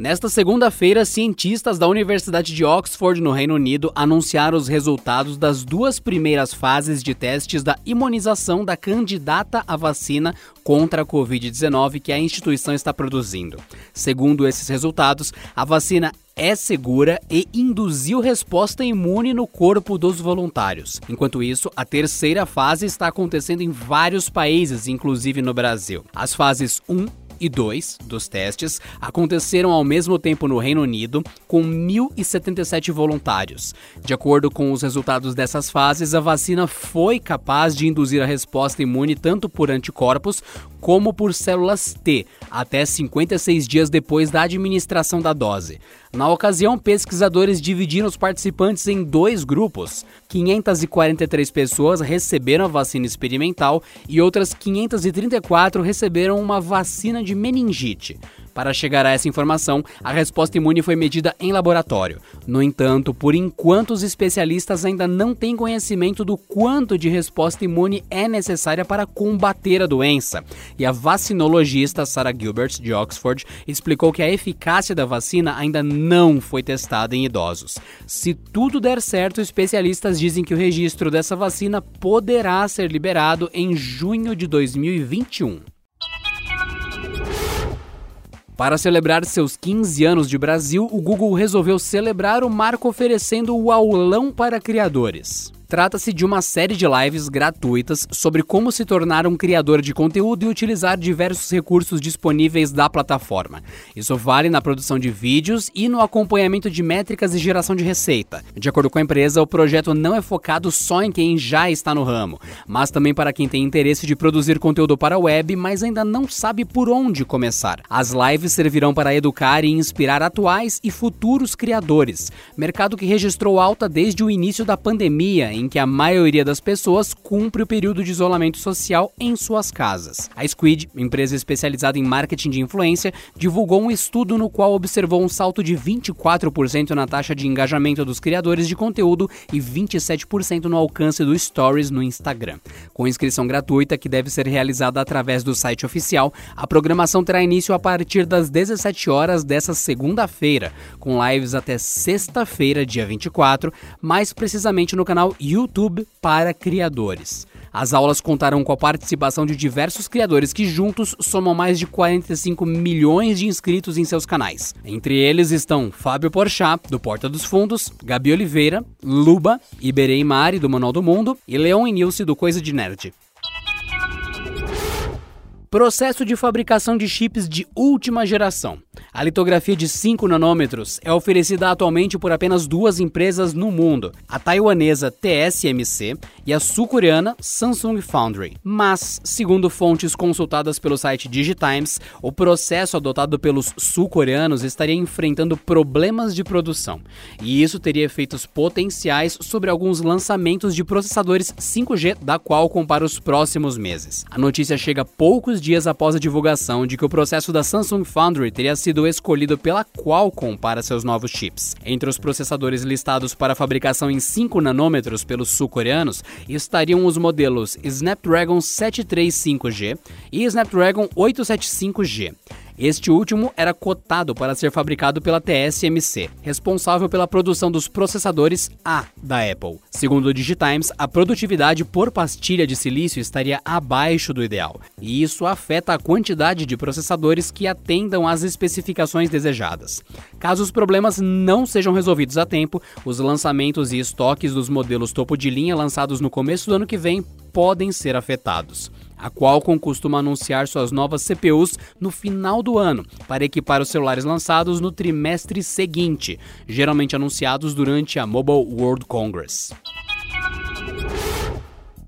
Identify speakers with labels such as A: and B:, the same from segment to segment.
A: Nesta segunda-feira, cientistas da Universidade de Oxford, no Reino Unido, anunciaram os resultados das duas primeiras fases de testes da imunização da candidata à vacina contra a Covid-19 que a instituição está produzindo. Segundo esses resultados, a vacina é segura e induziu resposta imune no corpo dos voluntários. Enquanto isso, a terceira fase está acontecendo em vários países, inclusive no Brasil. As fases 1 e 2 dos testes aconteceram ao mesmo tempo no Reino Unido, com 1.077 voluntários. De acordo com os resultados dessas fases, a vacina foi capaz de induzir a resposta imune tanto por anticorpos como por células T, até 56 dias depois da administração da dose. Na ocasião, pesquisadores dividiram os participantes em dois grupos. 543 pessoas receberam a vacina experimental e outras 534 receberam uma vacina de meningite. Para chegar a essa informação, a resposta imune foi medida em laboratório. No entanto, por enquanto, os especialistas ainda não têm conhecimento do quanto de resposta imune é necessária para combater a doença. E a vacinologista Sarah Gilbert, de Oxford, explicou que a eficácia da vacina ainda não foi testada em idosos. Se tudo der certo, especialistas dizem que o registro dessa vacina poderá ser liberado em junho de 2021. Para celebrar seus 15 anos de Brasil, o Google resolveu celebrar o marco oferecendo o aulão para criadores. Trata-se de uma série de lives gratuitas sobre como se tornar um criador de conteúdo e utilizar diversos recursos disponíveis da plataforma. Isso vale na produção de vídeos e no acompanhamento de métricas e geração de receita. De acordo com a empresa, o projeto não é focado só em quem já está no ramo, mas também para quem tem interesse de produzir conteúdo para a web, mas ainda não sabe por onde começar. As lives servirão para educar e inspirar atuais e futuros criadores, mercado que registrou alta desde o início da pandemia em que a maioria das pessoas cumpre o período de isolamento social em suas casas. A Squid, empresa especializada em marketing de influência, divulgou um estudo no qual observou um salto de 24% na taxa de engajamento dos criadores de conteúdo e 27% no alcance do Stories no Instagram. Com inscrição gratuita, que deve ser realizada através do site oficial, a programação terá início a partir das 17 horas dessa segunda-feira, com lives até sexta-feira, dia 24, mais precisamente no canal YouTube para criadores. As aulas contarão com a participação de diversos criadores que juntos somam mais de 45 milhões de inscritos em seus canais. Entre eles estão Fábio Porchat, do Porta dos Fundos, Gabi Oliveira, Luba, Iberei Mari, do Manual do Mundo e Leon Nilce, do Coisa de Nerd. Processo de fabricação de chips de última geração. A litografia de 5 nanômetros é oferecida atualmente por apenas duas empresas no mundo, a taiwanesa TSMC e a sul-coreana Samsung Foundry. Mas, segundo fontes consultadas pelo site Digitimes, o processo adotado pelos sul-coreanos estaria enfrentando problemas de produção, e isso teria efeitos potenciais sobre alguns lançamentos de processadores 5G da Qualcomm para os próximos meses. A notícia chega poucos dias após a divulgação de que o processo da Samsung Foundry teria sido escolhido pela Qualcomm para seus novos chips. Entre os processadores listados para fabricação em 5 nanômetros pelos sul-coreanos estariam os modelos Snapdragon 735G e Snapdragon 875G. Este último era cotado para ser fabricado pela TSMC, responsável pela produção dos processadores A da Apple. Segundo o Digitimes, a produtividade por pastilha de silício estaria abaixo do ideal, e isso afeta a quantidade de processadores que atendam às especificações desejadas. Caso os problemas não sejam resolvidos a tempo, os lançamentos e estoques dos modelos topo de linha lançados no começo do ano que vem podem ser afetados. A Qualcomm costuma anunciar suas novas CPUs no final do ano, para equipar os celulares lançados no trimestre seguinte, geralmente anunciados durante a Mobile World Congress.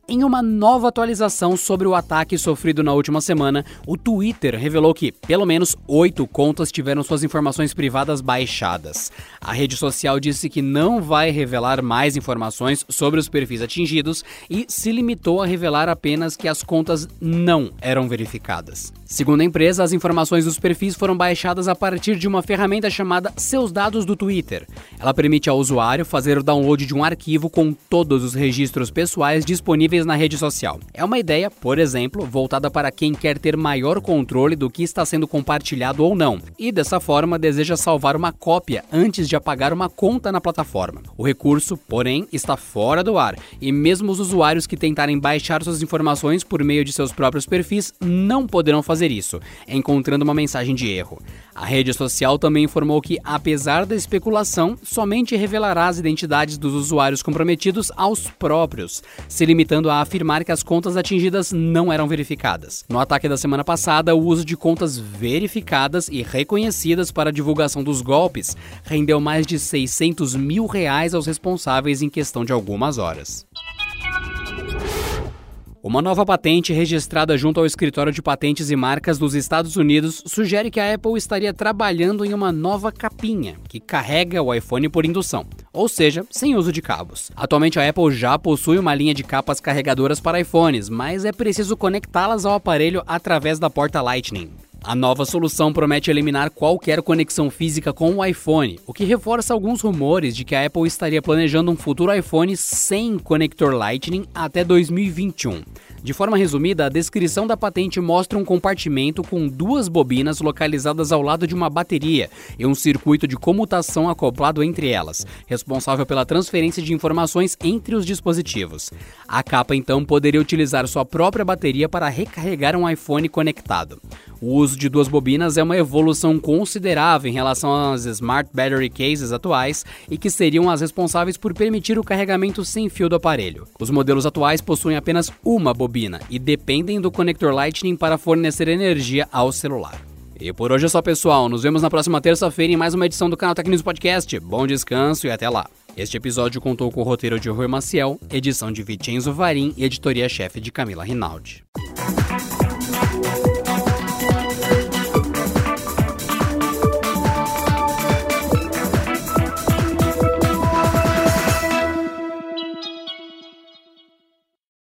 A: Em uma nova atualização sobre o ataque sofrido na última semana, o Twitter revelou que pelo menos oito contas tiveram suas informações privadas baixadas. A rede social disse que não vai revelar mais informações sobre os perfis atingidos e se limitou a revelar apenas que as contas não eram verificadas. Segundo a empresa, as informações dos perfis foram baixadas a partir de uma ferramenta chamada Seus Dados do Twitter. Ela permite ao usuário fazer o download de um arquivo com todos os registros pessoais disponíveis na rede social. É uma ideia, por exemplo, voltada para quem quer ter maior controle do que está sendo compartilhado ou não, e dessa forma deseja salvar uma cópia antes de apagar uma conta na plataforma. O recurso, porém, está fora do ar, e mesmo os usuários que tentarem baixar suas informações por meio de seus próprios perfis não poderão fazer isso, encontrando uma mensagem de erro. A rede social também informou que, apesar da especulação, somente revelará as identidades dos usuários comprometidos aos próprios, se limitando a afirmar que as contas atingidas não eram verificadas. No ataque da semana passada, o uso de contas verificadas e reconhecidas para a divulgação dos golpes rendeu mais de 600 mil reais aos responsáveis em questão de algumas horas. Uma nova patente registrada junto ao Escritório de Patentes e Marcas dos Estados Unidos sugere que a Apple estaria trabalhando em uma nova capinha que carrega o iPhone por indução, ou seja, sem uso de cabos. Atualmente a Apple já possui uma linha de capas carregadoras para iPhones, mas é preciso conectá-las ao aparelho através da porta Lightning. A nova solução promete eliminar qualquer conexão física com o iPhone, o que reforça alguns rumores de que a Apple estaria planejando um futuro iPhone sem conector Lightning até 2021. De forma resumida, a descrição da patente mostra um compartimento com duas bobinas localizadas ao lado de uma bateria e um circuito de comutação acoplado entre elas, responsável pela transferência de informações entre os dispositivos. A capa então poderia utilizar sua própria bateria para recarregar um iPhone conectado. O uso de duas bobinas é uma evolução considerável em relação às Smart Battery Cases atuais e que seriam as responsáveis por permitir o carregamento sem fio do aparelho. Os modelos atuais possuem apenas uma bobina e dependem do conector Lightning para fornecer energia ao celular. E por hoje é só, pessoal. Nos vemos na próxima terça-feira em mais uma edição do canal Tecnismo Podcast. Bom descanso e até lá. Este episódio contou com o roteiro de Rui Maciel, edição de Vicenzo Varim e editoria-chefe de Camila Rinaldi.